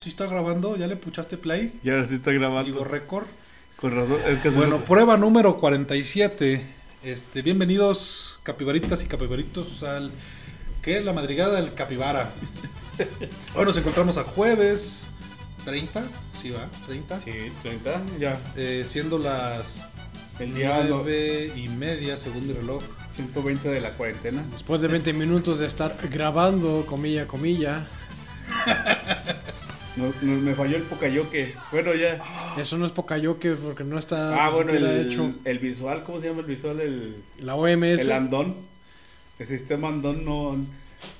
¿Sí está grabando? ¿Ya le puchaste play? Ya ahora sí está grabando. Digo récord. Con razón. Es que Bueno, prueba número 47. Este, bienvenidos capibaritas y capibaritos al ¿qué? La madrigada del capibara. Hoy nos encontramos a jueves 30, sí va, 30. Sí, 30, ya. Eh, siendo las El día no- 9 y media según el reloj. 120 de la cuarentena. Después de 20 minutos de estar grabando, comilla, comilla. No, no- me falló el pocayoque. Bueno, ya. Eso no es pocayoque porque no está Ah, bueno, el, hecho. el visual, ¿cómo se llama el visual? El, La OMS. el andón. El sistema andón no.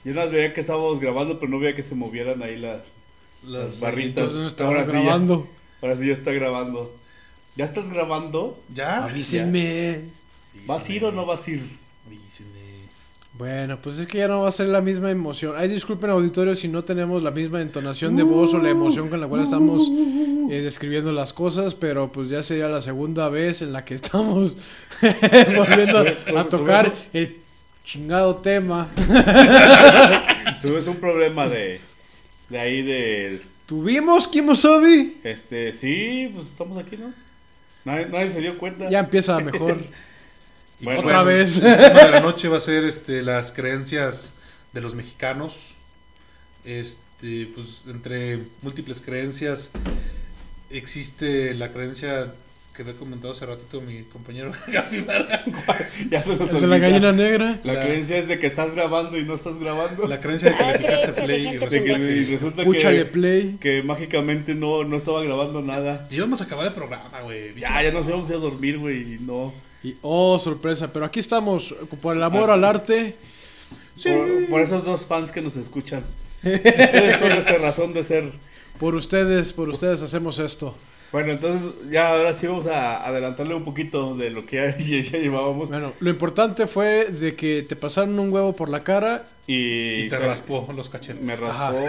Yo no veía que estábamos grabando, pero no veía que se movieran ahí las, las barritas. Entonces no Ahora sí ya. grabando. Ahora sí ya está grabando. ¿Ya estás grabando? ¿Ya? Avísenme. ¿Vas a ir o no vas a ir? Avísenme. Bueno, pues es que ya no va a ser la misma emoción. Ay, disculpen auditorio si no tenemos la misma entonación de voz o la emoción con la cual estamos eh, describiendo las cosas, pero pues ya sería la segunda vez en la que estamos volviendo a tocar el chingado tema. Tuvimos un problema de, de ahí de... ¿Tuvimos Kimosabi? Este, sí, pues estamos aquí, ¿no? Nadie, nadie se dio cuenta. Ya empieza mejor. Y Bueno, Otra vez. El tema de la noche va a ser este, las creencias de los mexicanos. Este, pues entre múltiples creencias existe la creencia que había comentado hace ratito mi compañero. Ya se nos de la gallina negra. La La- creencia es de que estás grabando y no estás grabando. La creencia de que le picaste play y resulta que resulta play. que mágicamente no, no estaba grabando nada. Y vamos a acabar el programa, güey. Ya, ya nos íbamos a dormir, güey, y no. Y, oh, sorpresa. Pero aquí estamos por el amor al arte. Sí. Por, por esos dos fans que nos escuchan. Ustedes son nuestra razón de ser. Por ustedes, por ustedes hacemos esto. Bueno, entonces ya ahora sí vamos a adelantarle un poquito de lo que ya, ya- ya llevábamos. Bueno, lo importante fue de que te pasaron un huevo por la cara. Y, Y te raspó los cachetes. Me Ajá. raspó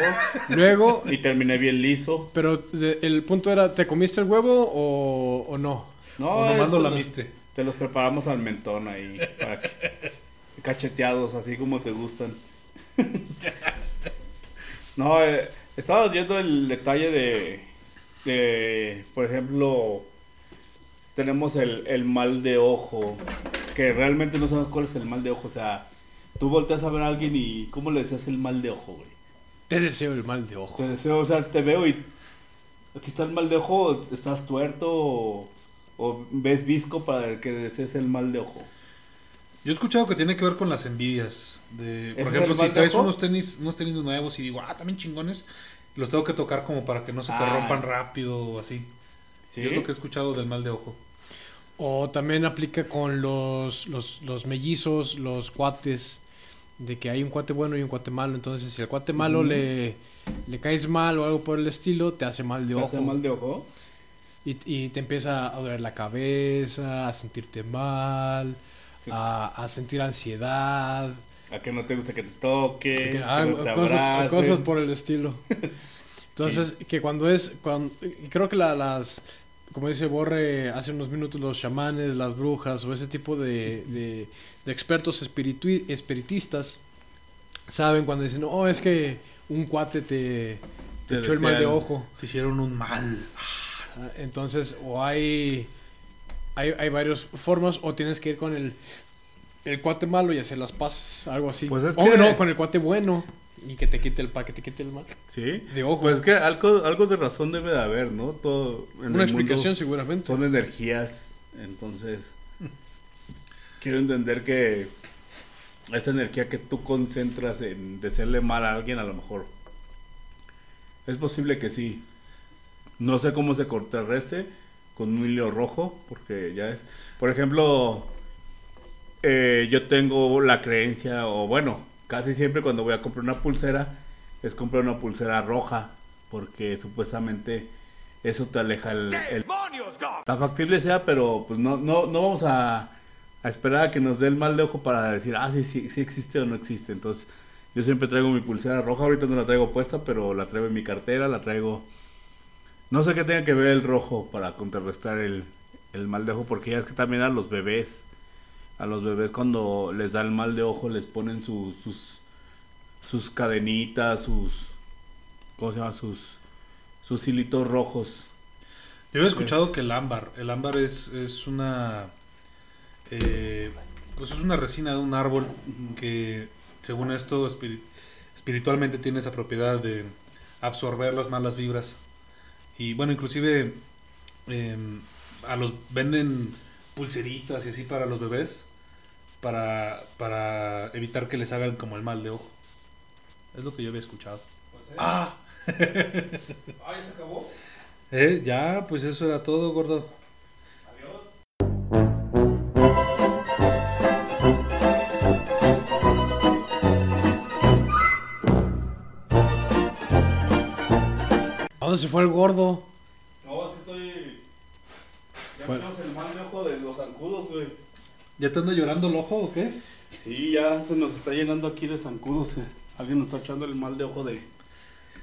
Luego, y terminé bien liso. pero de- el punto era, ¿te comiste el huevo o, o no? No, o nomás lo lamiste. Te los preparamos al mentón ahí. Para que, cacheteados, así como te gustan. no, eh, estaba viendo el detalle de, de, por ejemplo, tenemos el, el mal de ojo. Que realmente no sabemos cuál es el mal de ojo. O sea, tú volteas a ver a alguien y ¿cómo le decías el mal de ojo, güey? Te deseo el mal de ojo. Te deseo, o sea, te veo y aquí está el mal de ojo, estás tuerto o, o ves visco para que desees el mal de ojo. Yo he escuchado que tiene que ver con las envidias. De, ¿Ese por ejemplo, el si traes unos tenis, unos tenis nuevos y digo, ah, también chingones, los tengo que tocar como para que no se te Ah. rompan rápido o así. ¿Sí? Es lo que he escuchado del mal de ojo. O también aplica con los, los, los mellizos, los cuates. De que hay un cuate bueno y un cuate malo. Entonces, si al cuate malo Ujú. le, le caes mal o algo por el estilo, te hace mal de ¿Te ojo. hace mal de ojo? Y, y te empieza a doler la cabeza, a sentirte mal, a, a sentir ansiedad, A que no te gusta que te toque, que- que ah, no te cosas, cosas por el estilo. Entonces, que cuando es, cuando, creo que la- las, como dice Borre hace unos minutos, los chamanes, las brujas o ese tipo de, de, de expertos espiritu- espiritistas saben cuando dicen, oh, es que un cuate te, te, Te echó el mal de ojo. Te hicieron un mal. Entonces, o hay, hay, hay varias formas, o tienes que ir con el, el cuate malo y hacer las paces, algo así. Pues es o que- no, con el cuate bueno y que te quite el pa, que te quite el mal. ¿Sí? De ojo. Pues es que algo, algo de razón debe de haber, ¿no? Todo en Una el mundo explicación seguramente. Son energías, entonces quiero entender que esa energía que tú concentras en desearle mal a alguien, a lo mejor es posible que sí. No sé cómo se contrarreste con un hilo rojo, porque ya es. Por ejemplo, eh, yo tengo la creencia, o bueno, casi siempre cuando voy a comprar una pulsera, es comprar una pulsera roja, porque supuestamente eso te aleja el, el tan factible sea, pero pues no, no, no vamos a, a esperar a que nos dé el mal de ojo para decir, ah, sí, sí, sí existe o no existe. Entonces, yo siempre traigo mi pulsera roja, ahorita no la traigo puesta, pero la traigo en mi cartera, la traigo... No sé qué tenga que ver el rojo para contrarrestar el, el mal de ojo, porque ya es que también a los bebés, a los bebés cuando les da el mal de ojo les ponen su- sus, sus cadenitas, sus... ¿Cómo se llama? Sus sus hilitos rojos. Yo había escuchado que el ámbar, el ámbar es, es una, eh, pues es una resina de un árbol que, según esto, espiri- espiritualmente tiene esa propiedad de absorber las malas vibras. Y bueno, inclusive em, a los venden pulseritas y así para los bebés para, para evitar que les hagan como el mal de ojo. Es lo que yo había escuchado. Ah, Ah, ya se acabó. eh, ya, pues eso era todo, gordo. Dónde se fue el gordo? No, es que estoy. Ya Bueno. tenemos el mal de ojo de los zancudos, güey. ¿Ya te anda llorando el ojo o qué? Sí, ya se nos está llenando aquí de zancudos. eh. Alguien nos está echando el mal de ojo de,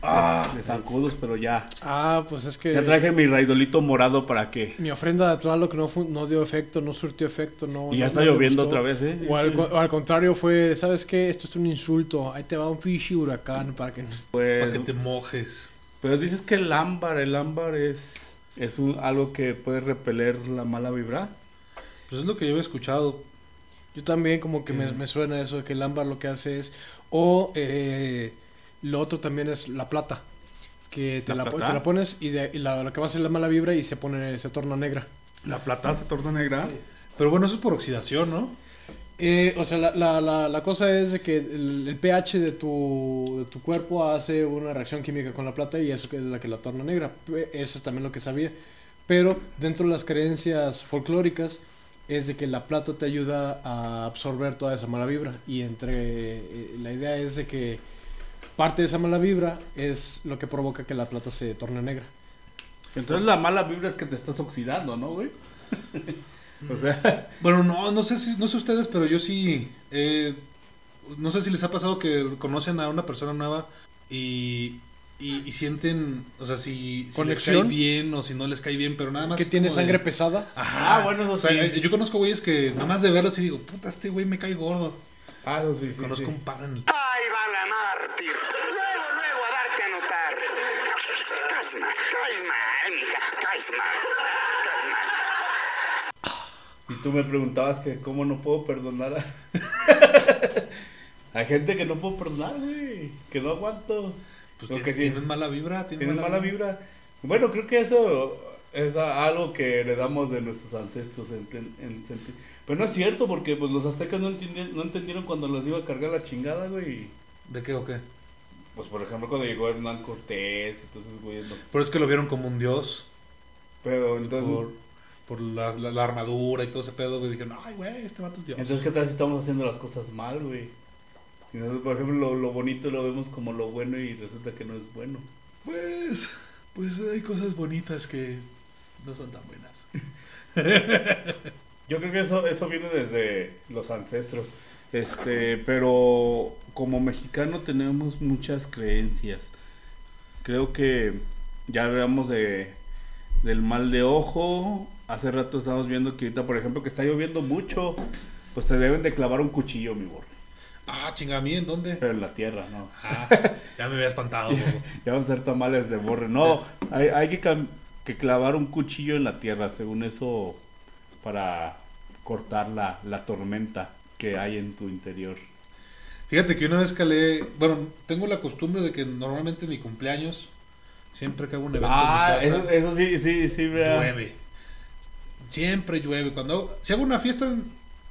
Ah, de zancudos, pero ya. Ah, pues es que Ya traje mi raidolito morado para que. mi ofrenda de Tlaloc no, no dio efecto, no surtió efecto, no. Y ya no- está no lloviendo gustó. otra vez, ¿eh? O al, co- o al contrario fue, ¿sabes qué? Esto es un insulto. Ahí te va un fishi huracán para que... Pues, para que te mojes. Pero dices que el ámbar, el ámbar es, es un, algo que puede repeler la mala vibra. Pues es lo que yo había escuchado. Yo también como que me, me suena eso de que el ámbar lo que hace es... O eh, lo otro también es la plata. Que te ¿La la, po- plata? te la pones y, de, y la, lo que va a ser la mala vibra y se pone se torna negra. La plata se torna negra. Pero bueno, eso es por oxidación, ¿no? Eh, o sea, la, la, la, la cosa es que el, el pH de tu, de tu cuerpo hace una reacción química con la plata y eso es la que la torna negra. Eso es también lo que sabía. Pero dentro de las creencias folclóricas es de que la plata te ayuda a absorber toda esa mala vibra. Y entre eh, la idea es de que parte de esa mala vibra es lo que provoca que la plata se torne negra. Entonces la mala vibra es que te estás oxidando, ¿no, güey? o sea, Bueno, no, no sé si, no sé ustedes, pero yo sí. eh, no sé si les ha pasado que conocen a una persona nueva y, y, y sienten, o sea, si, si les cae bien o si no les cae bien, pero nada más. que tiene de- sangre pesada. Ajá, Ah, bueno, eso o sea, sí. Yo conozco güeyes que nada más de verlos y digo, puta, este güey me cae gordo. ah, eso sí, sí, conozco sí. un par en el. Ahí va la mártir. Luego, luego a darte a notar. Caes mal, caes mal, mija. Caes mal. Caes mal. Y tú me preguntabas que cómo no puedo perdonar a... Hay gente que no puedo perdonar, güey. Que no aguanto. Pues tienen, que sí. tienen mala vibra, tienen, Tienes mala vibra. Bueno, creo que eso es a- algo que heredamos de nuestros ancestros. En, en- Pero no es cierto, porque pues los aztecas no, entendieron, no entendieron cuando los iba a cargar la chingada, güey. ¿De qué o qué? Pues por ejemplo cuando llegó Hernán Cortés, entonces, güey, no. Pero es que lo vieron como un dios. Pero entonces... Por, por la, la- la armadura y todo ese pedo, güey. Dijeron, ay, güey, este vato es dios. Entonces, ¿qué tal si estamos haciendo las cosas mal, güey? Y nosotros, por ejemplo, lo, lo bonito lo vemos como lo bueno y resulta que no es bueno. Pues, pues hay cosas bonitas que no son tan buenas. Yo creo que eso, eso viene desde los ancestros. Este, pero como mexicano tenemos muchas creencias. Creo que ya hablamos de del mal de ojo. Hace rato estábamos viendo que ahorita, por ejemplo, que está lloviendo mucho, pues te deben de clavar un cuchillo, mi borre. Ah, chinga, ¿a mí en dónde? Pero en la tierra, ¿no? Ah, ya me había espantado. Ya vamos a hacer tamales de borre. No, hay, hay que, que clavar un cuchillo en la tierra, según eso, para cortar la, la tormenta que hay en tu interior. Fíjate que una vez calé, bueno, tengo la costumbre de que normalmente en mi cumpleaños, siempre que hago un evento Ah, en mi eso, casa, eso sí, sí, sí, vea. llueve. Siempre llueve. Cuando hago- si hago una fiesta en,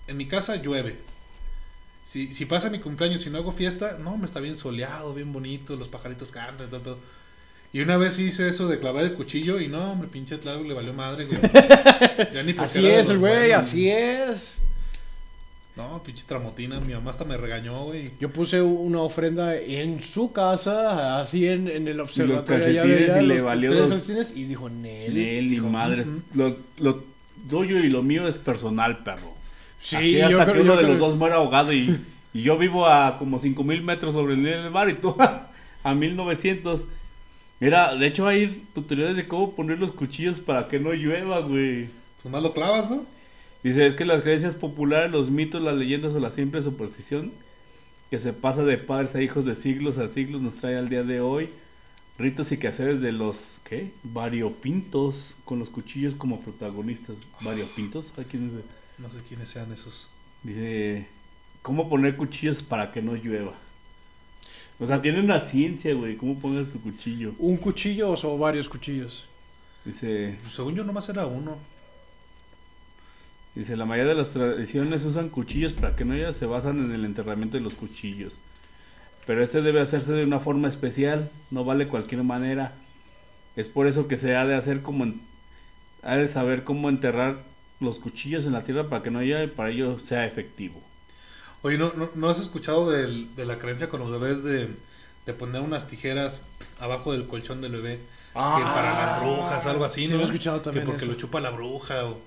en mi casa, llueve. Si, si pasa mi cumpleaños y no hago fiesta, no, me está bien soleado, bien bonito, los pajaritos cantan y todo el pedo. Y una vez hice eso de clavar el cuchillo y no, hombre, pinche Tlago le valió madre, güey. Ya ni Así es, los güey, así es. No, pinche tramotina, mi mamá hasta me regañó, güey. Yo puse una ofrenda en su casa, así en, en el observatorio. allá calcetines de allá, y le los valió tres los- y dijo, Nel. Nel y Dijo, madres. "Ujú". Lo, lo tuyo y lo mío es personal, perro. Sí, Aquí yo hasta creo- que uno yo de creo- los dos muera ahogado y, y yo vivo a como 5000 metros sobre el nivel del mar y tú a, a 1900. Mira, de hecho hay tutoriales de cómo poner los cuchillos para que no llueva, güey. Pues nomás lo clavas, ¿no? Dice, es que las creencias populares, los mitos, las leyendas o la simple superstición que se pasa de padres a hijos de siglos a siglos nos trae al día de hoy Ritos y quehaceres de los, ¿qué? Variopintos, con los cuchillos como protagonistas. ¿Variopintos? ¿A quién es? No sé quiénes sean esos. Dice, ¿cómo poner cuchillos para que no llueva? O sea, tiene una ciencia, güey, ¿cómo pones tu cuchillo? ¿Un cuchillo o varios cuchillos? Dice, Pues según yo nomás era uno. dice, la mayoría de las tradiciones usan cuchillos para que no haya, se basan en el enterramiento de los cuchillos. Pero este debe hacerse de una forma especial, no vale cualquier manera. Es por eso que se ha de hacer como, en- ha de saber cómo enterrar los cuchillos en la tierra para que no haya y para ello sea efectivo. Oye, ¿no, no, no has escuchado del- de la creencia con los bebés de, de poner unas tijeras abajo del colchón del bebé? que para las brujas, algo así, Sí, ¿no? lo he escuchado también Que porque eso. lo chupa la bruja o...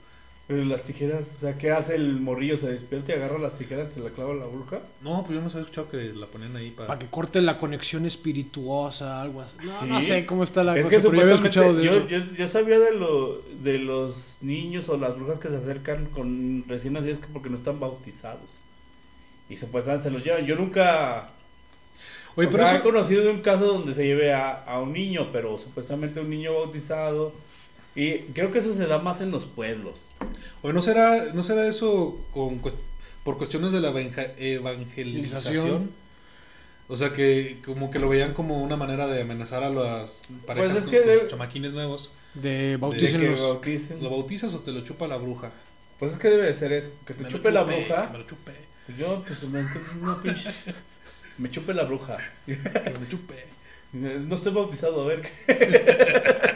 Pero las tijeras, o sea, ¿qué hace el morrillo? ¿Se despierta y agarra las tijeras y se la clava a la bruja? No, pues yo no había escuchado que la ponían ahí para... Para que corte la conexión espirituosa, algo así. No, Sí. no sé cómo está la es cosa, que pero yo había escuchado de supuestamente, eso. yo, yo, yo sabía de, lo, de los niños o las brujas que se acercan con recién nacidos que porque no están bautizados. Y supuestamente se los llevan. Yo nunca... Oye, o pero sea, eso- he conocido de un caso donde se lleve a, a un niño, pero supuestamente un niño bautizado. Y creo que eso se da más en los pueblos. Oye, ¿no será, ¿no será eso con, por cuestiones de la evangelización? O sea, que como que lo veían como una manera de amenazar a las parejas Pues es que con de- sus chamaquines nuevos. De bauticen. ¿Lo bautizas o te lo chupa la bruja? Pues es que debe de ser eso. Que te Me lo chupe la bruja. que me lo chupe, Pues yo, pues, no, no, me chupe la bruja. que me chupe. No estoy bautizado, a ver.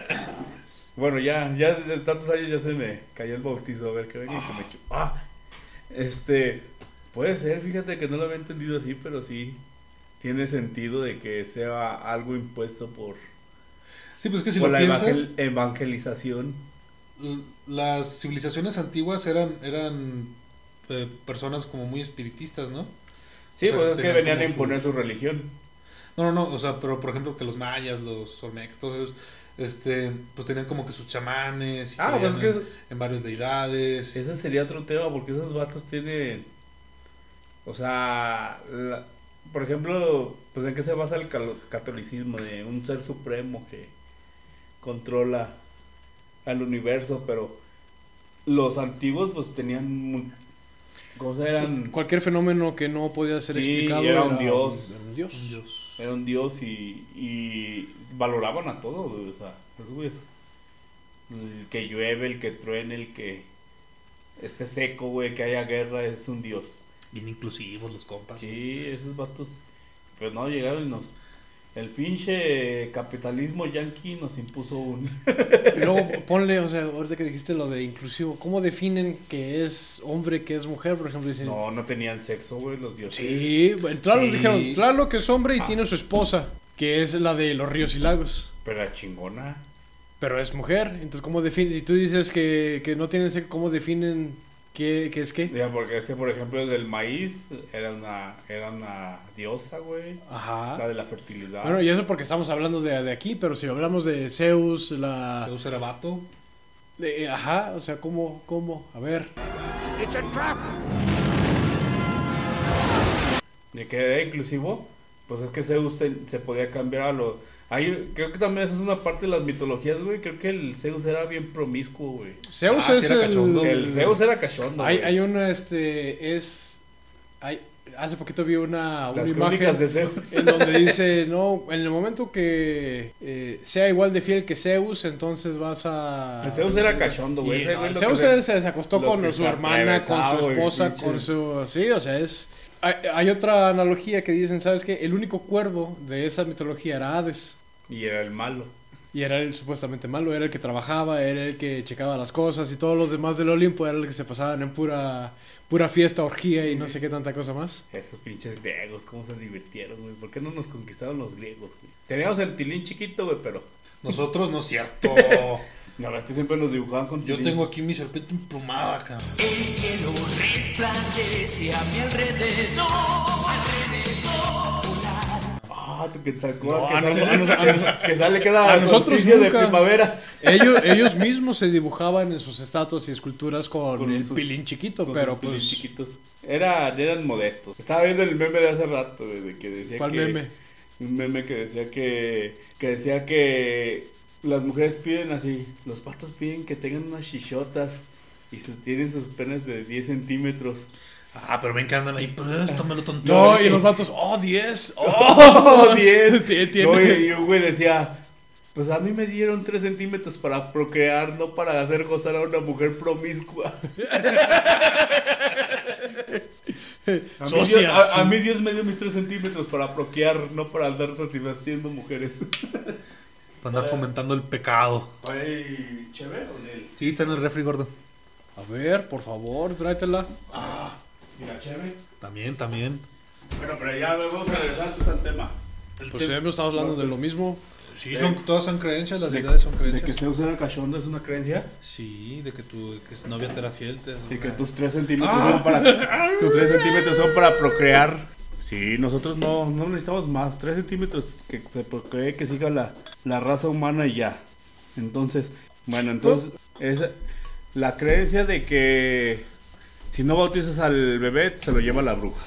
bueno, ya, ya de tantos años ya se me cayó el bautizo, a ver que venga y se me chupa. Ah, este, puede ser, fíjate que no lo había entendido así, pero sí tiene sentido de que sea algo impuesto por, Sí, pues es que si por lo la piensas, evangel- evangelización. las civilizaciones antiguas eran, eran eh, personas como muy espiritistas, ¿no? Sí, O sea, pues es que venían a imponer su religión. No, no, no, o sea, pero por ejemplo que los mayas, los olmecs, todos ellos, este, pues tenían como que sus chamanes y Ah, pues es que en, en varias deidades. Ese sería otro tema, porque esos vatos tienen. O sea, la- por ejemplo, pues en qué se basa el catolicismo, de un ser supremo que controla al universo, pero los antiguos pues tenían. mu- ¿Cómo se eran? Cualquier fenómeno que no podía ser Sí, explicado era un dios. era un dios. Un dios. Era un dios y, y valoraban a todos, güey, o sea, esos güeyes. El que llueve, el que truene, el que esté seco, güey, que haya guerra, es un dios. Bien inclusivos los compas. Sí, esos vatos. Pero no llegaron y nos. El pinche capitalismo yanqui nos impuso un. Y luego ponle, o sea, ahorita que dijiste lo de inclusivo, ¿cómo definen que es hombre, que es mujer? Por ejemplo, dicen. No, no tenían sexo, güey, los dioses. Sí, en Tlaloc Sí. dijeron, Tlaloc es hombre y Ah. tiene su esposa, que es la de los ríos y lagos. Pero la chingona. Pero es mujer, entonces ¿cómo definen? Si tú dices que, que no tienen sexo, ¿cómo definen qué, qué es qué? Ya, porque es que, por ejemplo, el del maíz era una, era una diosa, güey. La Ajá. de la fertilidad. Bueno, y eso porque estamos hablando de, de aquí, pero si hablamos de Zeus, la... Zeus era vato. de- ajá, o sea, ¿cómo, cómo? A ver. It's a trap. ¿De que era inclusivo? Pues es que Zeus se, se podía cambiar a lo... Hay, creo que también esa es una parte de las mitologías, güey. Creo que el Zeus era bien promiscuo, güey. Zeus Ah, sí era el... cachondo. El Zeus era cachondo, Hay, hay una, este, es... Hay, hace poquito vi una, una Las imagen de Zeus. en donde dice, no, en el momento que eh, sea igual de fiel que Zeus, entonces vas a... El Zeus era cachondo, güey. No, el Zeus se- se, se acostó con su hermana, con su esposa, con su... Sí, o sea, es... Hay, hay otra analogía que dicen, ¿sabes qué? El único cuerdo de esa mitología era Hades. Y era el malo. Y era el supuestamente malo, era el que trabajaba, era el que checaba las cosas y todos los demás del Olimpo era el que se pasaban en pura pura fiesta, orgía y no sé qué tanta cosa más. Esos pinches griegos, cómo se divirtieron, güey. ¿Por qué no nos conquistaron los griegos, güey? Teníamos el tilín chiquito, güey, pero... Nosotros no es cierto. La verdad es que siempre nos dibujaban con Yo tilín. tengo aquí mi serpiente emplumada, cabrón. El cielo resplandece a mi alrededor, alrededor. Ah, que sacó, No, que, a sale, nos- a nos- que sale cada a nosotros de primavera. Ellos, ellos mismos se dibujaban en sus estatuas y esculturas con, Con el sus- pilín chiquito, Con pero sus pues... chiquitos. Era, eran modestos. Estaba viendo el meme de hace rato, de que decía ¿Cuál que... meme? Un meme que decía que, que decía que las mujeres piden así, los patos piden que tengan unas chichotas y tienen sus penes de 10 centímetros. Ah, pero ven que andan ahí, pues, tómelo tonto. No, y los vatos, oh, 10. Oh, ¡Oh, 10! Tie- tiene- No, y y un güey decía, pues a mí me dieron 3 centímetros para procrear, no para hacer gozar a una mujer promiscua. A mí, Dios, Socias. a- a mí Dios me dio mis 3 centímetros para procrear, no para andar satisfaciendo mujeres. Para andar fomentando el pecado. Ay, chévere, Onel. Sí, está en el refri, gordo. A ver, por favor, tráetela. También, también. Bueno, pero ya vamos a regresar al tema. Pues hemos estado hablando de lo mismo. Sí, son, todas son creencias, las De- deidades son De creencias. que Zeus era cachondo es una creencia. Sí, de que tu que su novia te era fiel. Te... Y que tus 3 centímetros son para. Tus 3 centímetros son para procrear. Sí, nosotros no, no necesitamos más. 3 centímetros que se procree, que siga la, la raza humana y ya. Entonces, bueno, entonces. Es la creencia de que si no bautizas al bebé, se lo lleva la bruja.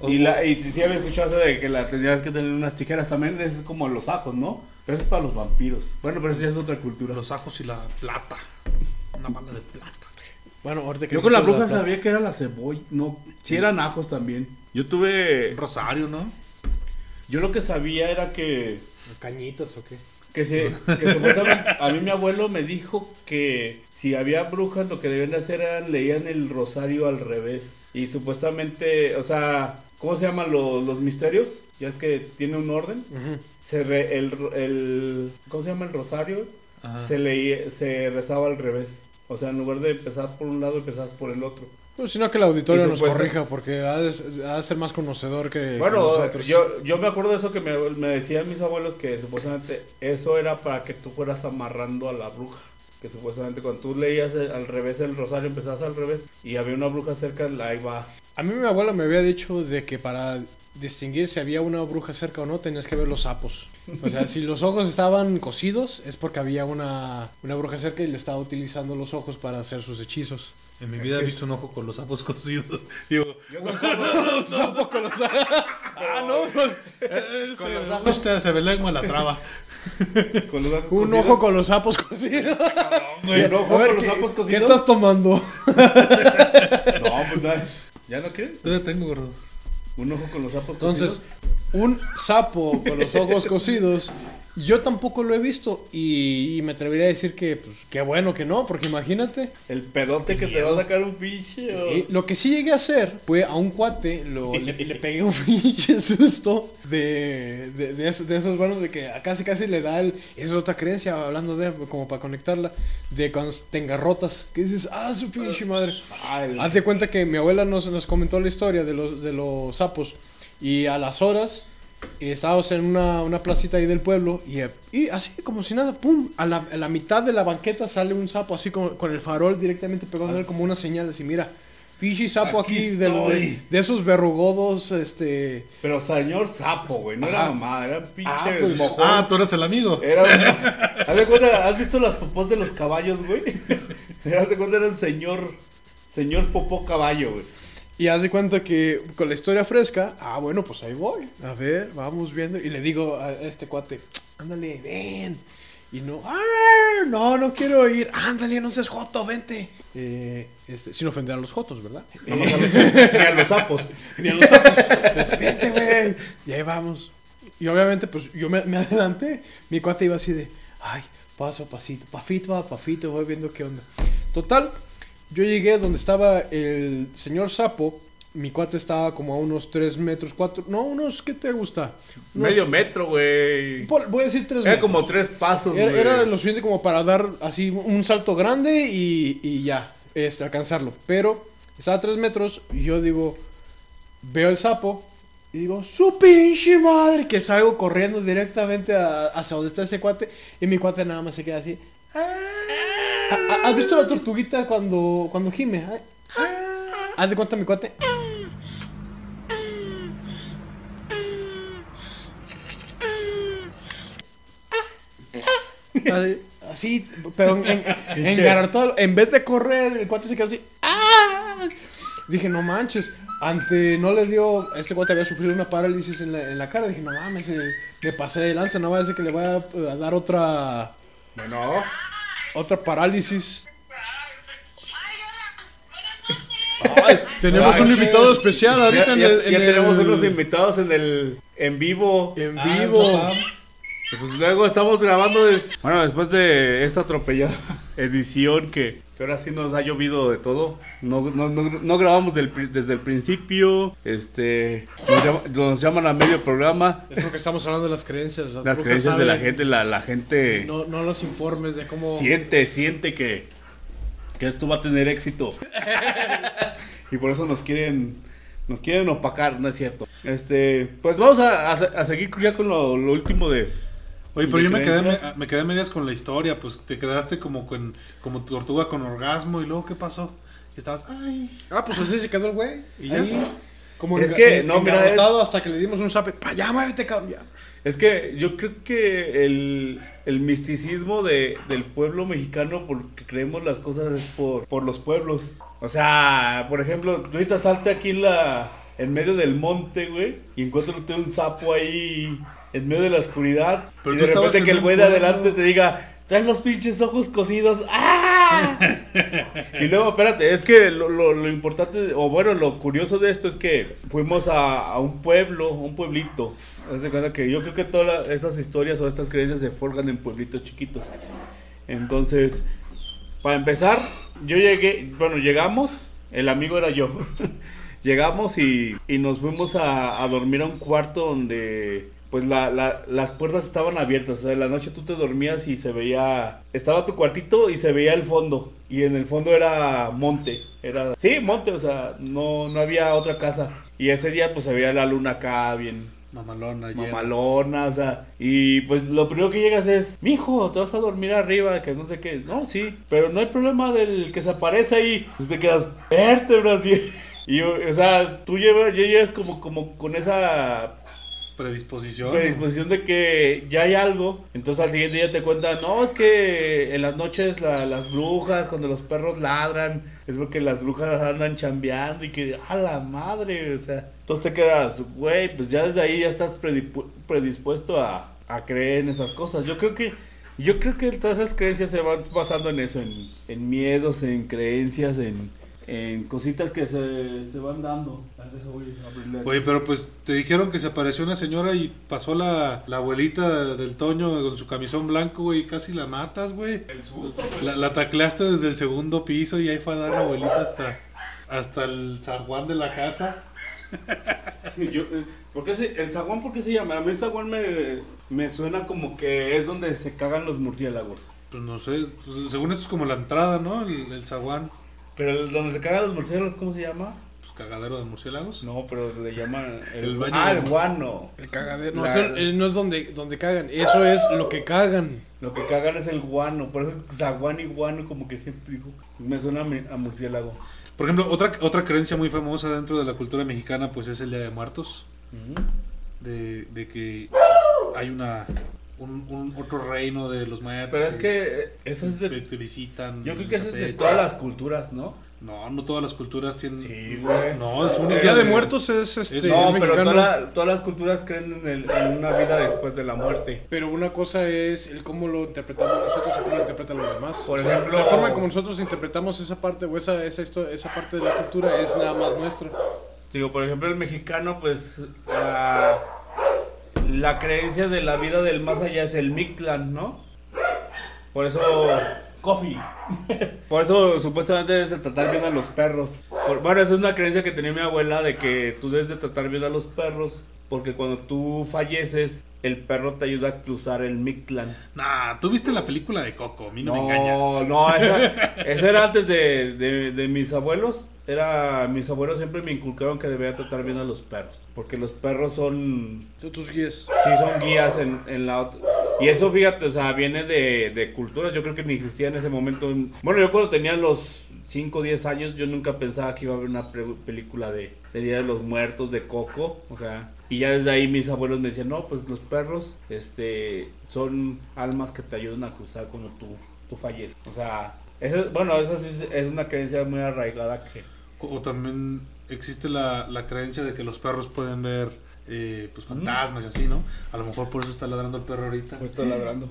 güey. Y, la, y si había escuchado eso de que la tendrías que tener unas tijeras también, es como los ajos, ¿no? Pero eso es para los vampiros. Bueno, pero eso ya es otra cultura. Los ajos y la plata. Una bala de plata. Bueno, ahorita que Yo con la bruja sabía que era la cebolla. No, sí eran ajos también. Yo tuve. Rosario, ¿no? Yo lo que sabía era que. ¿Cañitas o qué? Que, se, que supuestamente. A mí mi abuelo me dijo que si había brujas, lo que debían de hacer era leían el rosario al revés. Y supuestamente. O sea, ¿cómo se llaman los, los misterios? Ya es que tiene un orden. Se re- el, el, ¿Cómo se llama el rosario? Ajá. Se, leía, se rezaba al revés. O sea, en lugar de empezar por un lado, empezabas por el otro. Pues, sino que el auditorio nos corrija, porque ha de, ha de ser más conocedor que, que Bueno, nosotros. yo, yo me acuerdo de eso que me, me decían mis abuelos que supuestamente eso era para que tú fueras amarrando a la bruja. Que supuestamente cuando tú leías el- al revés el rosario, empezabas al revés y había una bruja cerca, la iba. A mí mi abuela me había dicho de que para distinguir si había una bruja cerca o no, tenías que ver los sapos. O sea, si los ojos estaban cosidos, es porque había una, una bruja cerca y le estaba utilizando los ojos para hacer sus hechizos. En mi vida he visto un ojo con los sapos cocidos. Digo, Los sapos con los Ah, no, pues. eh, Con se- los ojos. Hostia, se ve lengua la traba. Con los ojos Un ojo con los sapos cocidos. Un ojo ver, con los ¿qué- sapos ¿Qué cocidos. estás tomando? No, pues no. ¿Ya no quieres? Todavía tengo, gordo. Un ojo con los sapos Entonces, cocidos. un sapo con los ojos cosidos, yo tampoco lo he visto y, y me atrevería a decir que, pues, qué bueno que no, porque imagínate. El pedote que te va a sacar un pinche. o- lo que sí llegué a hacer fue a un cuate, lo, le, le pegué un pinche susto de, de, de esos, de esos buenos de que casi casi le da el... Esa es otra creencia, hablando de, como para conectarla, de cuando tenga rotas, que dices, ah, su pinche madre. Haz de cuenta que mi abuela nos, nos comentó la historia de los, de los sapos y a las horas eh, estábamos en una, una placita ahí del pueblo y, y así como si nada, ¡pum! A la, a la mitad de la banqueta sale un sapo así como, con el farol directamente pegándole como una señal así, mira, pinche sapo aquí, Aquí de, de, de esos verrugodos, este... Pero señor sapo, güey. No era mamá, era pinche Ah, pues, mojón. Ah, tú eres el amigo. Era un- Haz de cuenta, ¿Has visto las popós de los caballos, güey? Haz de cuenta, era un señor. Señor popó caballo, güey. Y haz de cuenta que con la historia fresca, ah, bueno, pues ahí voy. A ver, vamos viendo. Y le digo a este cuate, ándale, ven. Y no, "Ah, no, no quiero ir. Ándale, no seas joto, vente. Eh, este, sin ofender a los jotos, ¿verdad? Los- Ni a los sapos. Ni a los sapos. Pues, vente, güey. Y ahí vamos. Y obviamente, pues yo me, me adelanté. Mi cuate iba así de, ay, paso a pasito, pafito a pafito, voy viendo qué onda. Total, yo llegué donde estaba el señor sapo. Mi cuate estaba como a unos 3 metros, 4, no, unos, ¿qué te gusta? Unos- Medio metro, güey. voy a decir 3 Era metros. como tres pasos, Era, güey. era lo suficiente como para dar así un salto grande y, y ya, este, alcanzarlo. Pero estaba a 3 metros y yo digo, veo el sapo y digo, su pinche madre, que salgo corriendo directamente a- hacia donde está ese cuate y mi cuate nada más se queda así. "Ah". ¿Ha- ¿Has visto la tortuguita cuando, cuando gime? Haz de cuenta mi cuate. Así, así, pero en, en. En vez de correr, el cuate se quedó así. ¡Ah! Dije, no manches. ante no le dio, este cuate había sufrido una parálisis en la, en la cara. Dije, no mames, eh, me pasé de lanza, no va a decir que le voy a, eh, a dar otra, Bueno, otra parálisis. Ay, tenemos un invitado especial ahorita ya, en ya- el, en ya tenemos el- unos invitados en el en vivo. en Ah, vivo. Pues luego estamos grabando. de- Bueno, después de esta atropellada edición que, que ahora sí nos ha llovido de todo. No, no, no, no grabamos del desde el principio. Este nos, llama- nos llaman a medio programa. Es porque estamos hablando de las creencias. Las, creencias de la gente, la, la gente No, no los informes de cómo. siente, siente que, que esto va a tener éxito. y por eso nos quieren, nos quieren opacar, no es cierto. Este, pues vamos a, a- a seguir ya con lo, lo último de. Oye, pero ¿De yo me quedé, me, quedé a medias con la historia, pues te quedaste como con como tortuga con orgasmo y luego ¿qué pasó? Y estabas, ay, Ah, pues así se quedó el güey. y ya. Ahí, como Es enga- que, en- no, mira, engarrotado hasta que le dimos un zape. Pa, ya, muévete, cabrón. ya". Es que yo creo que el, el misticismo de, del pueblo mexicano, porque creemos las cosas es por, por los pueblos. O sea, por ejemplo, tú ahorita salte aquí en, la, en medio del monte, güey, y encuéntrate un sapo ahí en medio de la oscuridad. Pero y de repente en que el güey de adelante te diga, traes los pinches ojos cocidos. ¡Ah! y luego, espérate, es que lo, lo, lo importante, o bueno, lo curioso de esto es que fuimos a, a un pueblo, un pueblito. Haz de cuenta que yo creo que todas estas historias o estas creencias se forjan en pueblitos chiquitos. Entonces, para empezar, yo llegué, bueno, llegamos, el amigo era yo. llegamos y, y nos fuimos a, a dormir a un cuarto donde pues la, la- las puertas estaban abiertas. O sea, en la noche tú te dormías y se veía, estaba tu cuartito y se veía el fondo. Y en el fondo era monte. Era, sí, monte, o sea, no, no había otra casa. Y ese día pues se veía la luna acá bien, Mamalona, mamalona, o sea, y pues lo primero que llegas es, mijo, te vas a dormir arriba, que no sé qué, no, sí, pero no hay problema del que se aparece ahí, Pues te quedas vértebras y, y o sea, tú llevas, ya llegas como, como con esa Predisposición. predisposición de que ya hay algo, entonces al siguiente día te cuentan, no, es que en las noches la- las brujas, cuando los perros ladran, es porque las brujas andan chambeando y que, a la madre, o sea, entonces te quedas, güey, pues ya desde ahí ya estás predispuesto a, a creer en esas cosas. Yo creo que, yo creo que todas esas creencias se van basando en eso, en, en miedos, en creencias, en, en cositas que se, se van dando. Oye, pero pues te dijeron que se apareció una señora y pasó la, la abuelita del Toño con su camisón blanco, güey, y casi la matas, güey. La, la tacleaste desde el segundo piso y ahí fue a dar la abuelita hasta, hasta el zaguán de la casa. Yo, eh, ¿por qué se- ¿El zaguán por qué se llama? A mí el zaguán me, me suena como que es donde se cagan los murciélagos. Pues no sé, pues, según esto es como la entrada, ¿no? El, el zaguán, Pero el- donde se cagan los murciélagos, ¿cómo se llama? pues cagadero de murciélagos. No, pero le llaman el, El baño Ah, el guano. El cagadero. No, La- eso, eh, no es donde, donde cagan. Eso es lo que cagan. Lo que cagan es el guano. Por eso zaguán y guano como que siempre digo. Me suena a murciélago. Por ejemplo, otra, otra creencia muy famosa dentro de la cultura mexicana, pues es el Día de Muertos. De, de que hay una un, un otro reino de los muertos. Pero es que eh, eso es te, de... te visitan. Yo creo que eso es de todas las culturas, ¿no? No, no todas las culturas tienen. Sí, güey. No, es El única. Día de Muertos es, este, Es- es No, pero toda la- todas las culturas creen en, el- en una vida después de la muerte. Pero una cosa es el cómo lo interpretamos nosotros y cómo lo interpretan los demás. Por O sea, ejemplo- la forma como nosotros interpretamos esa parte o esa, esa, histo- esa parte de la cultura es nada más nuestra. Digo, por ejemplo, el mexicano, pues la, la creencia de la vida del más allá es el Mictlan, ¿no? Por eso, coffee. Por eso supuestamente debes de tratar bien a los perros. Bueno, esa es una creencia que tenía mi abuela de que tú debes de tratar bien a los perros porque cuando tú falleces, el perro te ayuda a cruzar el Mictlan. Nah, tú viste la película de Coco, a mí no, No, me engañas. no, esa, esa era antes de, de- de mis abuelos. Era, mis abuelos siempre me inculcaron que debía tratar bien a los perros. Porque los perros son, De tus guías. sí son guías en, en la otra. Y eso, fíjate, o sea, viene de, de culturas. Yo creo que ni existía en ese momento. Bueno, yo cuando tenía los 5 o 10 años, yo nunca pensaba que iba a haber una película de, de Día de los Muertos, de Coco. O sea, y ya desde ahí mis abuelos me decían, no, pues los perros este, son almas que te ayudan a cruzar cuando tú, tú falleces. O sea, eso, bueno, eso sí es, es una creencia muy arraigada que... O también existe la, la creencia de que los perros pueden ver eh, pues fantasmas y así, ¿no? A lo mejor por eso está ladrando el perro ahorita. Pues está ladrando.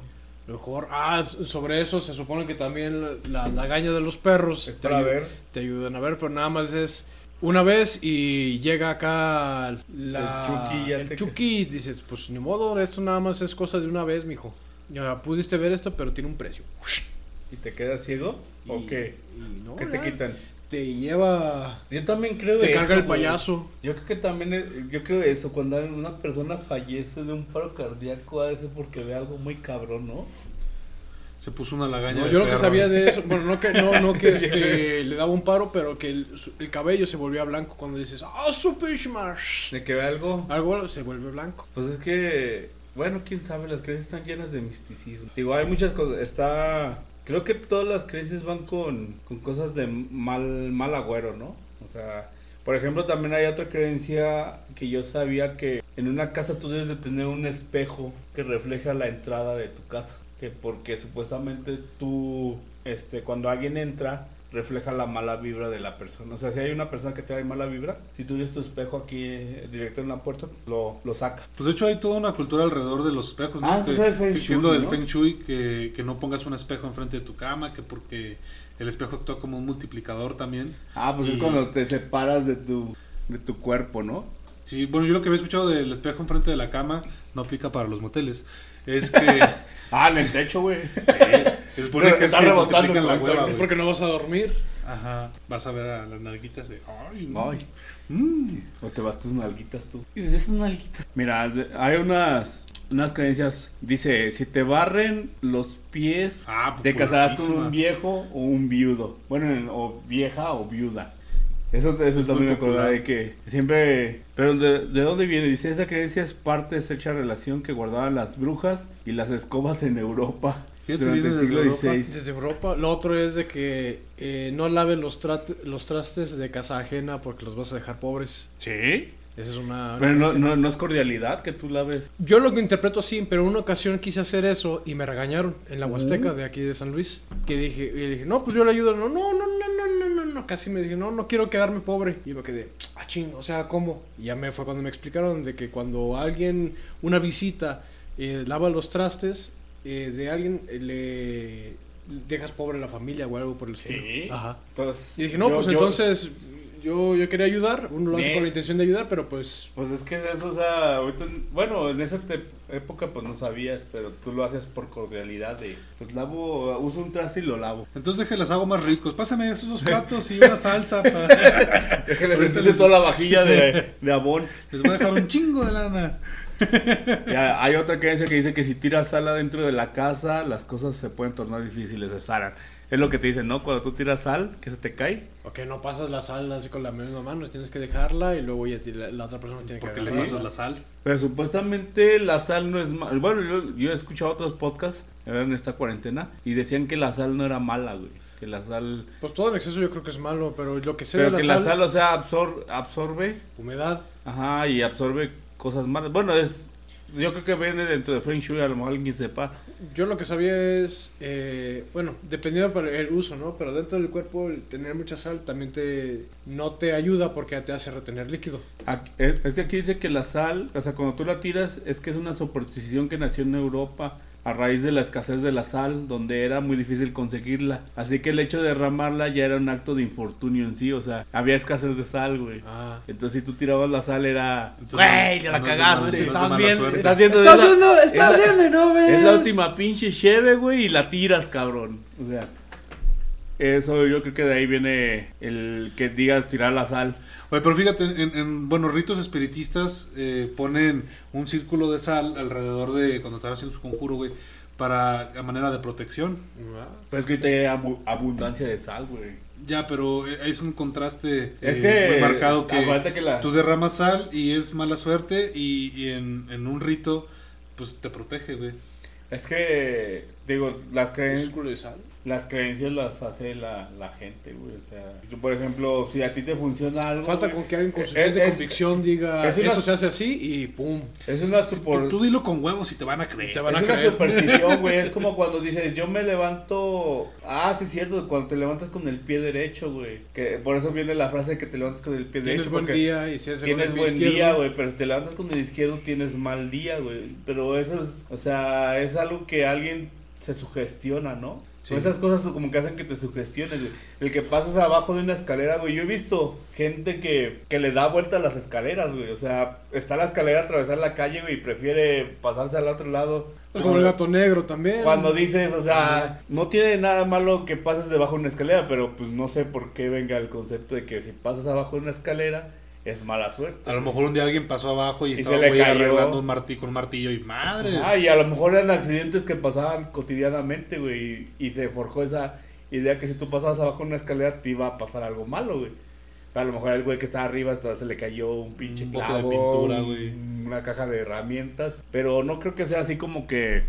Mejor. Ah, sobre eso se supone que también la, la gaña de los perros Es te, para ayu- ver. te ayudan a ver, pero nada más es una vez y llega acá la, El Chucky ya el te- Chucky y dices, pues ni modo, esto nada más es cosa de una vez, mijo. Ya pudiste ver esto, pero tiene un precio. ¿Y te quedas ciego? ¿O Y- qué? y no, ¿Qué te quitan? Te lleva, Yo también creo te eso, carga el güey. payaso. Yo creo que también, es- yo creo eso, cuando una persona fallece de un paro cardíaco, a veces porque ve algo muy cabrón, ¿no? Se puso una lagaña No, de yo lo que perro. sabía de eso, bueno, no que, no, no que este, le daba un paro, pero que el, cabello se volvía blanco cuando dices, ¡Ah, su Pishmash! De que ve algo. Algo se vuelve blanco. Pues es que, bueno, quién sabe, las creencias están llenas de misticismo. Digo, hay muchas cosas, está... Creo que todas las creencias van con, con cosas de mal, mal agüero, ¿no? O sea, por ejemplo, también hay otra creencia que yo sabía que en una casa tú debes de tener un espejo que refleja la entrada de tu casa. Que porque supuestamente tú, este, cuando alguien entra, refleja la mala vibra de la persona. O sea, si hay una persona que trae mala vibra, si tú tienes tu espejo aquí eh, directo en la puerta, lo, lo saca. Pues de hecho hay toda una cultura alrededor de los espejos, ¿no? Ah, que, pues el Feng que- que Shui, es lo del ¿no? Feng Shui, que, que no pongas un espejo enfrente de tu cama, que porque el espejo actúa como un multiplicador también. Ah, pues Y- es cuando te separas de tu, de tu cuerpo, ¿no? Sí, bueno, yo lo que había escuchado del espejo enfrente de la cama no aplica para los moteles. Es que Ah, en el techo, güey. Se supone que es Está que rebotando multiplican la hueva. Es porque no vas a dormir. Ajá, vas a ver a las narguitas de... Ay, no. Ay. Mm. O te vas tus nalguitas tú. Dices, es una nalguita. Mira, hay unas, unas creencias. Dice, si te barren los pies, Ah, te casarás con un viejo o un viudo. Bueno, en- o vieja o viuda. Eso, eso Es también me acordaba de que siempre... Pero ¿de, ¿de dónde viene? Dice, esa creencia es parte de estrecha relación que guardaban las brujas y las escobas en Europa. Fíjate, viene desde siglo Europa. XVI. Desde Europa. Lo otro es de que eh, no laves los, trastes de casa ajena porque los vas a dejar pobres. ¿Sí? Esa es una... Pero no, creencia. no, no es cordialidad que tú laves. Yo lo que interpreto así, pero en una ocasión quise hacer eso y me regañaron en la Huasteca Uh. de aquí de San Luis. Que dije, y dije, no, pues yo le ayudo. No, no, no, no, no, no, no, no. Casi me dije, no, no quiero quedarme pobre. Y yo me quedé, ah, ching, o sea, ¿cómo? Y ya me fue cuando me explicaron de que cuando alguien, una visita, eh, lava los trastes eh, de alguien, eh, le dejas pobre a la familia o algo por el estilo. Sí. Ajá. Entonces, Y dije, no, yo- pues yo- entonces yo, yo quería ayudar. Uno lo hace con la intención de ayudar, pero pues Pues es que es eso, o sea, ahorita, bueno, en esa te- época pues no sabías, pero tú lo haces por cordialidad de, pues lavo, uso un traste y lo lavo. Entonces que las hago más ricos. Pásame esos dos platos y una salsa. pa- Déjenles entonces toda la vajilla de, de abón. Les voy a dejar un chingo de lana. Ya, hay otra creencia que dice que si tiras sal adentro de la casa, las cosas se pueden tornar difíciles, se saran. Es lo que te dicen, ¿no? Cuando tú tiras sal, que se te cae. Ok, no pasas la sal así con la misma mano, tienes que dejarla y luego ya la, la otra persona tiene que Porque le pasas la sal. Pero supuestamente la sal no es mala. Bueno, yo, yo he escuchado otros podcasts en esta cuarentena y decían que la sal no era mala, güey. Que la sal... Pues todo en exceso yo creo que es malo, pero lo que sé Pero de que la la sal, sal, o sea, absor- absorbe humedad, Ajá, y absorbe cosas malas. Bueno, es. Yo creo que viene dentro de Feng Shui, a lo mejor alguien sepa. yo lo que sabía es, eh, bueno, dependiendo para el uso, ¿no? Pero dentro del cuerpo el tener mucha sal también te no te ayuda porque te hace retener líquido. Aquí- Es es que aquí dice que la sal, o sea, cuando tú la tiras, es que es una superstición que nació en Europa a raíz de la escasez de la sal, donde era muy difícil conseguirla. Así que el hecho de derramarla ya era un acto de infortunio en sí, o sea, había escasez de sal, güey. Ah. Entonces, si tú tirabas la sal, era. ¡Güey! la no cagaste. no Estás. Estás viendo, Estás viendo, estás viendo y no ves. Es la última pinche cheve, güey, y la tiras, cabrón. O sea, eso yo creo que de ahí viene el que digas tirar la sal. Oye, pero fíjate, en, en bueno, ritos espiritistas eh, ponen un círculo de sal alrededor de cuando están haciendo su conjuro, güey, para a manera de protección. Pues que ahorita hay abu- abundancia de sal, güey. Ya, pero eh, es un contraste Es eh, que- muy marcado que, que la- tú derramas sal y es mala suerte y, y en, en un rito pues te protege, güey. Es que digo, las ¿Es creencias, de las creencias las hace la, la gente, güey. O sea, tú, por ejemplo, si a ti te funciona algo. Falta güey, con que alguien con es- suficiente es- convicción diga, es una- eso se hace así y pum. Es una supor- Tú dilo con huevos y te van a creer. Te van es a una creer. superstición, güey. Es como cuando dices, yo me levanto. Ah, sí, es cierto. Cuando te levantas con el pie derecho, güey. Que por eso viene la frase de que te levantas con el pie Tienes derecho. buen porque día y si haces Tienes buen día, güey. Pero si te levantas con el izquierdo, tienes mal día, güey. Pero eso es. O sea, es algo que alguien se sugestiona, ¿no? Sí. Esas cosas como que hacen que te sugestiones, güey. El que pasas abajo de una escalera, güey. Yo he visto gente que, que le da vuelta a las escaleras, güey. O sea, está la escalera, atravesar la calle, güey, y prefiere pasarse al otro lado. Es como el gato negro también. Cuando dices, o sea, no tiene nada malo que pases debajo de una escalera, pero pues no sé por qué venga el concepto de que si pasas abajo de una escalera es mala suerte. A lo mejor un día alguien pasó abajo y, Y estaba se le güey, cayó. arreglando un martillo con un martillo y madres. Ah, y a lo mejor eran accidentes que pasaban cotidianamente, güey, y, y se forjó esa idea que si tú pasabas abajo de una escalera te iba a pasar algo malo, güey. A lo mejor el güey que estaba arriba hasta se le cayó un pinche Un bote de clavo, pintura, güey. una caja de herramientas, pero no creo que sea así como que,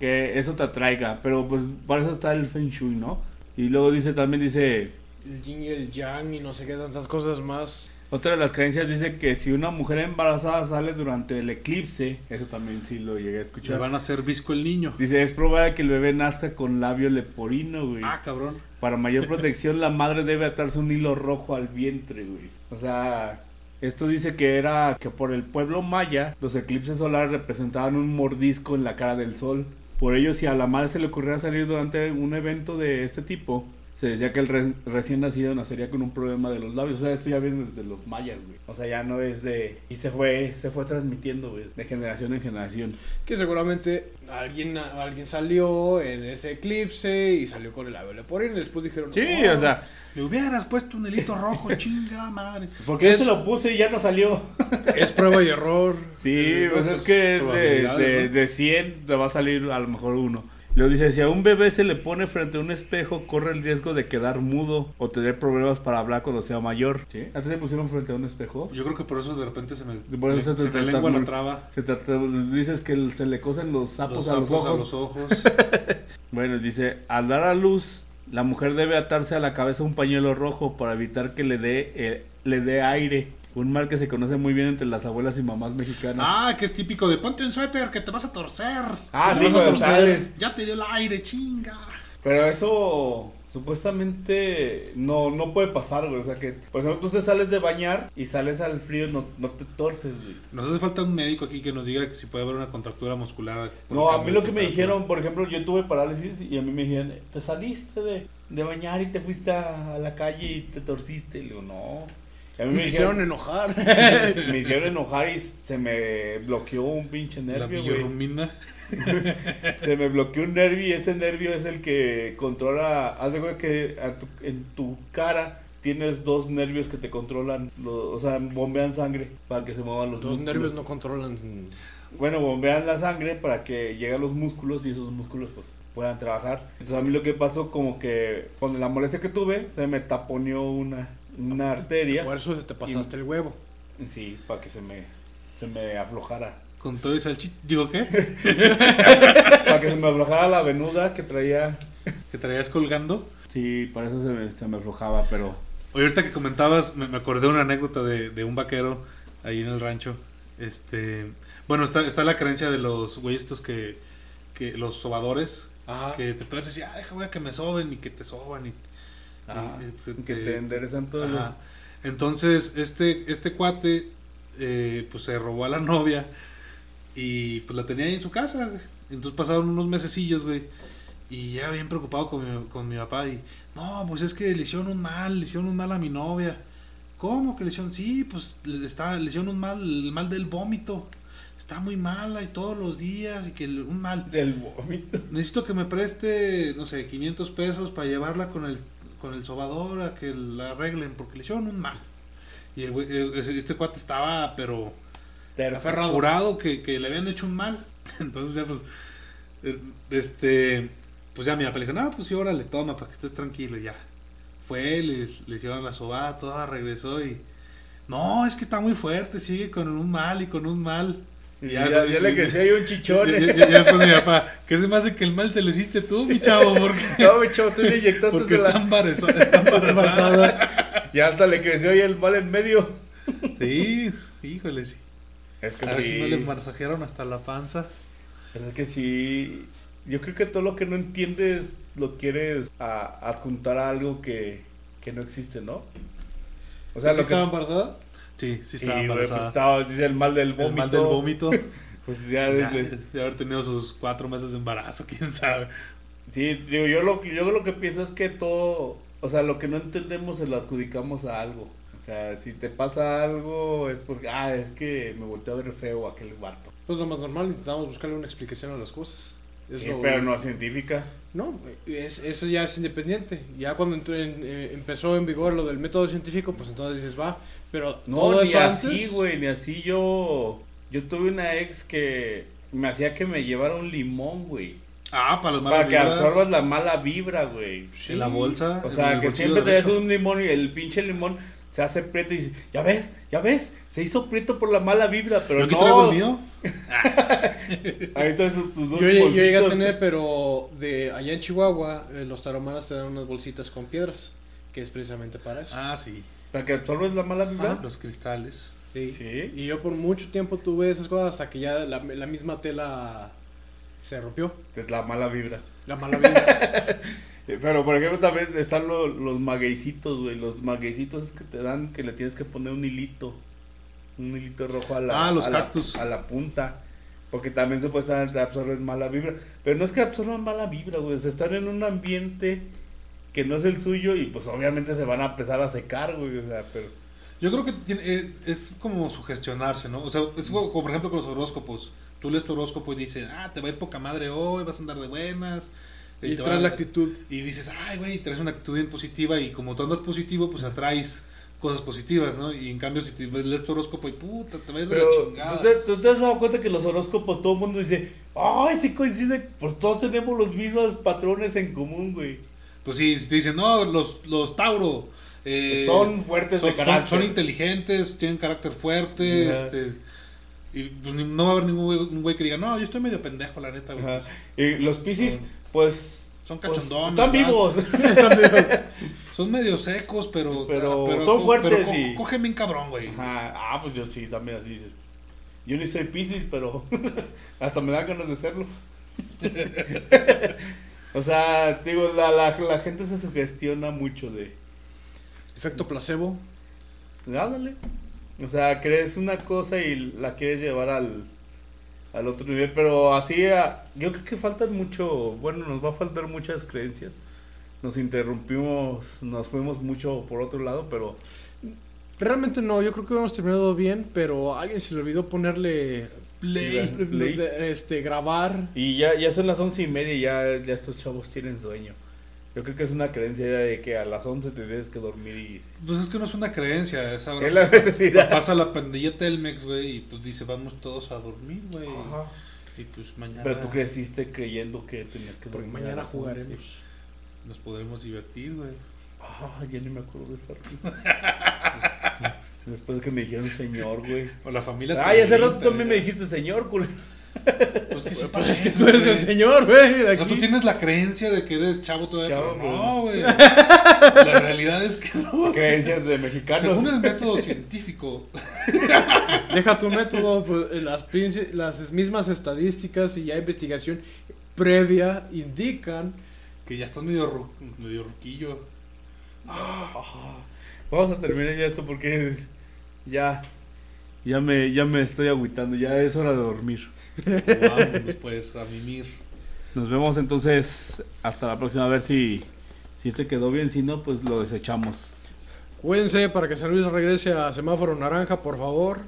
que eso te atraiga, pero pues para eso está el Feng Shui, ¿no? Y luego dice, también dice, El yin y el yang y no sé qué tantas cosas más. Otra de las creencias dice que si una mujer embarazada sale durante el eclipse, eso también sí lo llegué a Le escuchar. van a hacer visco el niño. Dice, es probable que el bebé nazca con labio leporino, güey. Ah, cabrón. Para mayor protección, la madre debe atarse un hilo rojo al vientre, güey. O sea, esto dice que era que por el pueblo maya, los eclipses solares representaban un mordisco en la cara del sol. Por ello, si a la madre se le ocurriera salir durante un evento de este tipo, se decía que el re- recién nacido nacería con un problema de los labios. O sea, esto ya viene desde los mayas, güey. O sea, ya no es de... Y se fue, se fue transmitiendo, güey, de generación en generación. Que seguramente alguien, alguien salió en ese eclipse y salió con el labio leporino y después dijeron... Sí, "Oh, o sea, Le hubieras puesto un hilito rojo, chinga madre. porque yo Es- se lo puse y ya no salió. Es prueba y error. Sí, pues es que es de, de, ¿no? de 100 te va a salir a lo mejor uno. Luego dice, si a un bebé se le pone frente a un espejo, corre el riesgo de quedar mudo o tener problemas para hablar cuando sea mayor. ¿Sí? ¿Antes se pusieron frente a un espejo? Yo creo que por eso de repente se me, eso se me lengua la traba. Se dices que se le cosen los sapos, Los a los sapos ojos. a los ojos. Bueno, dice, al dar a luz, la mujer debe atarse a la cabeza un pañuelo rojo para evitar que le dé, eh, le dé aire. Un mal que se conoce muy bien entre las abuelas y mamás mexicanas. ah, que es típico de ponte un suéter que te vas a torcer. Ah, sí, vas a torcer. Ya te dio el aire, chinga. Pero eso supuestamente no, no puede pasar, güey. O sea que, por ejemplo, tú te sales de bañar y sales al frío, no, no te torces, güey. Nos hace falta un médico aquí que nos diga que si puede haber una contractura muscular. No, a mí lo que me dijeron, por ejemplo, yo tuve parálisis y a mí me dijeron, te saliste de, de bañar y te fuiste a, a la calle y te torciste. Le digo, no. Y a mí Me hicieron enojar. me hicieron enojar y se me bloqueó un pinche La nervio, güey. billorrumina. Se me bloqueó un nervio y ese nervio es el que controla. Haz de cuenta que a tu- en tu cara tienes dos nervios que te controlan, lo- o sea, bombean sangre para que se muevan los Los nervios no controlan. Bueno, bombean la sangre para que lleguen a los músculos y esos músculos pues puedan trabajar. Entonces a mí lo que pasó como que con la molestia que tuve se me taponeó una, una arteria. Por eso te pasaste el huevo. Sí, para que se me, se me aflojara. Con todo y salchicha. ¿Digo qué? Para que se me aflojara la venuda que traía. Que traías colgando. Sí, para eso se me, se me aflojaba, pero... Oye, ahorita que comentabas, me, me acordé de una anécdota de, de un vaquero ahí en el rancho. Este, bueno, está, está la creencia de los güeyes estos que, que los sobadores, Ajá. que te puedes decir, ah, deja güey, que me soben y que te soban y, Ajá, que te enderezan todos Ajá. Entonces, este, este cuate, eh, pues se robó a la novia y pues la tenía ahí en su casa, güey. Entonces pasaron unos mesecillos, güey. Y ya bien preocupado con mi, con mi papá y, no, pues es que le hicieron un mal, le hicieron un mal a mi novia. ¿Cómo que le hicieron? Sí, pues le, está, le hicieron un mal, el mal del vómito. Está muy mala y todos los días y que un mal. los... Del vómito. Necesito que me preste, no sé, 500 pesos para llevarla con el, con el sobador a que la arreglen porque le hicieron un mal. Y el güey, este cuate estaba, pero Aferrado. que, que le habían hecho un mal. Entonces ya pues, eh, este, pues ya mi papá le dijo, no, pues sí, órale, toma para que estés tranquilo ya. Fue, le, le hicieron la sobada, toda regresó y... No, es que está muy fuerte, sigue con un mal y con un mal. Y Ya, ya, y- ya le y- creció ahí un chichón. Y, y- y después mi papá, ¿qué se me hace que el mal se lo hiciste tú, mi chavo? Porque, No, mi chavo, tú le inyectaste porque de la- está embarazada. Está embarazada. Ya hasta le creció ahí el mal en medio. Sí, híjole, sí. Es que A ver sí. si no le masajearon hasta la panza. Es que sí. Yo creo que todo lo que no entiendes lo quieres a- adjuntar a algo que, que no existe, ¿no? O sea, ¿Sí lo estaba que. embarazada? Sí, sí estaba güey, pues embarazada. estaba, dice el mal del vómito. El mal del vómito. Pues ya, Ya, desde- de haber tenido sus cuatro meses de embarazo, quién sabe. Sí, digo, yo lo, que- yo lo que pienso es que todo, o sea, lo que no entendemos se lo adjudicamos a algo. O sea, si te pasa algo es porque, ah, es que me volteó a ver feo aquel vato. Pues lo más normal, intentamos buscarle una explicación a las cosas. Es Sí, lo- pero no científica. No, es, eso ya es independiente. Ya cuando entró en- eh, empezó en vigor lo del método científico, pues entonces dices, va. Pero No, todo ni eso así, güey, ni así yo. Yo tuve una ex que me hacía que me llevara un limón, güey. Ah, para los malos Para que absorbas la mala vibra, güey. En la bolsa. O sea, que siempre te un limón y el pinche limón se hace prieto y dices, ya ves, ya ves, se hizo prieto por la mala vibra, pero ¿Yo aquí no. traigo el mío? Ahí están tus dos Yo, yo llegué a tener, pero de allá en Chihuahua, eh, los taromanas te dan unas bolsitas con piedras, que es precisamente para eso. Ah, sí. Para que absorbes la mala vibra. Los cristales. Sí. Sí. Y yo por mucho tiempo tuve esas cosas hasta que ya la, la misma tela se rompió. La mala vibra. La mala vibra. Pero por ejemplo también están lo- los magueycitos, güey. Los magueycitos que te dan que le tienes que poner un hilito. Un hilito rojo a la, Ah, los a la- cactus. a la punta. Porque también supuestamente absorben mala vibra. Pero no es que absorban mala vibra, güey. Se están en un ambiente que no es el suyo y pues obviamente se van a empezar a secar, güey. O sea, pero... Yo creo que tiene- eh, es como sugestionarse, ¿no? O sea, es como, como por ejemplo con los horóscopos. Tú lees tu horóscopo y dices, ah, te va a ir poca madre hoy, vas a andar de buenas. y traes la actitud. Y dices, ay, güey, traes una actitud bien positiva y como tú andas positivo, pues atraes cosas positivas, ¿no? Y en cambio, si te lees tu horóscopo y puta, te va a ir de la ¿tú chingada. te, tú te has dado cuenta que los horóscopos todo el mundo dice, ay, sí coincide, pues todos tenemos los mismos patrones en común, güey. Pues sí, si te dicen, no, los, los Tauro. eh, son fuertes son, de carácter. son inteligentes, tienen carácter fuerte, este... Y pues no va a haber ningún güey, que diga, no, yo estoy medio pendejo, la neta, güey. Y los piscis, pues... Son pues, cachondones. están ¿verdad? vivos. Son medio secos, pero... Pero pero son fuertes pero y- cogen bien cabrón, güey. Ah, pues yo sí, también así dices. Yo ni soy piscis, pero hasta me dan ganas de serlo. O sea, digo, la, la, la gente se sugestiona mucho de... Efecto placebo. Ándale. O sea, crees una cosa y la quieres llevar al, al otro nivel, pero así, ah, yo creo que faltan mucho, bueno, nos va a faltar muchas creencias. Nos interrumpimos, nos fuimos mucho por otro lado, pero Realmente no, yo creo que hemos terminado bien, pero a alguien se le olvidó ponerle Play. Play. de- este grabar. Y ya, ya son las once y media y ya, ya estos chavos tienen sueño. Yo creo que es una creencia de que a las once te tienes que dormir y... Pues es que no es una creencia, es ahora. Es la necesidad. Pasa la pandilla Telmex, güey, y pues dice, vamos todos a dormir, güey. Y pues mañana Pero tú creciste creyendo que tenías que Porque dormir. a mañana jugaremos. nos podremos divertir, güey. Ah, ya ni me acuerdo de esa Después de que me dijeron señor, güey. O la familia. Ay, hace rato también me dijiste señor, culero. Pues que sí, Pero es que tú eres el señor, güey. O sea, tú tienes la creencia de que eres chavo todavía, Chavo, pero no, güey. La realidad es que no. Creencias de mexicanos. Según el método científico, Deja tu método, pues, las, princi- las mismas estadísticas y ya investigación previa indican que ya estás medio, ru- medio ruquillo. Vamos a terminar ya esto porque ya, ya me, ya me estoy agüitando. Ya es hora de dormir. Vámonos, pues, a mimir. Nos vemos entonces hasta la próxima. A ver si, si este quedó bien. Si no, pues lo desechamos. Cuídense para que San Luis regrese a semáforo naranja, por favor.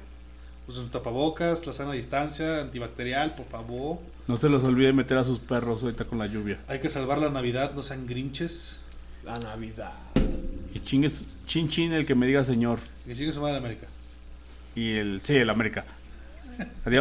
Usen tapabocas, la sana distancia, antibacterial, por favor. No se los olvide meter a sus perros ahorita con la lluvia. Hay que salvar la Navidad, no sean grinches. La Navidad. Y chingues, chin chin el que me diga señor. Que sigue su madre América. Y el, sí, el América. Adiós.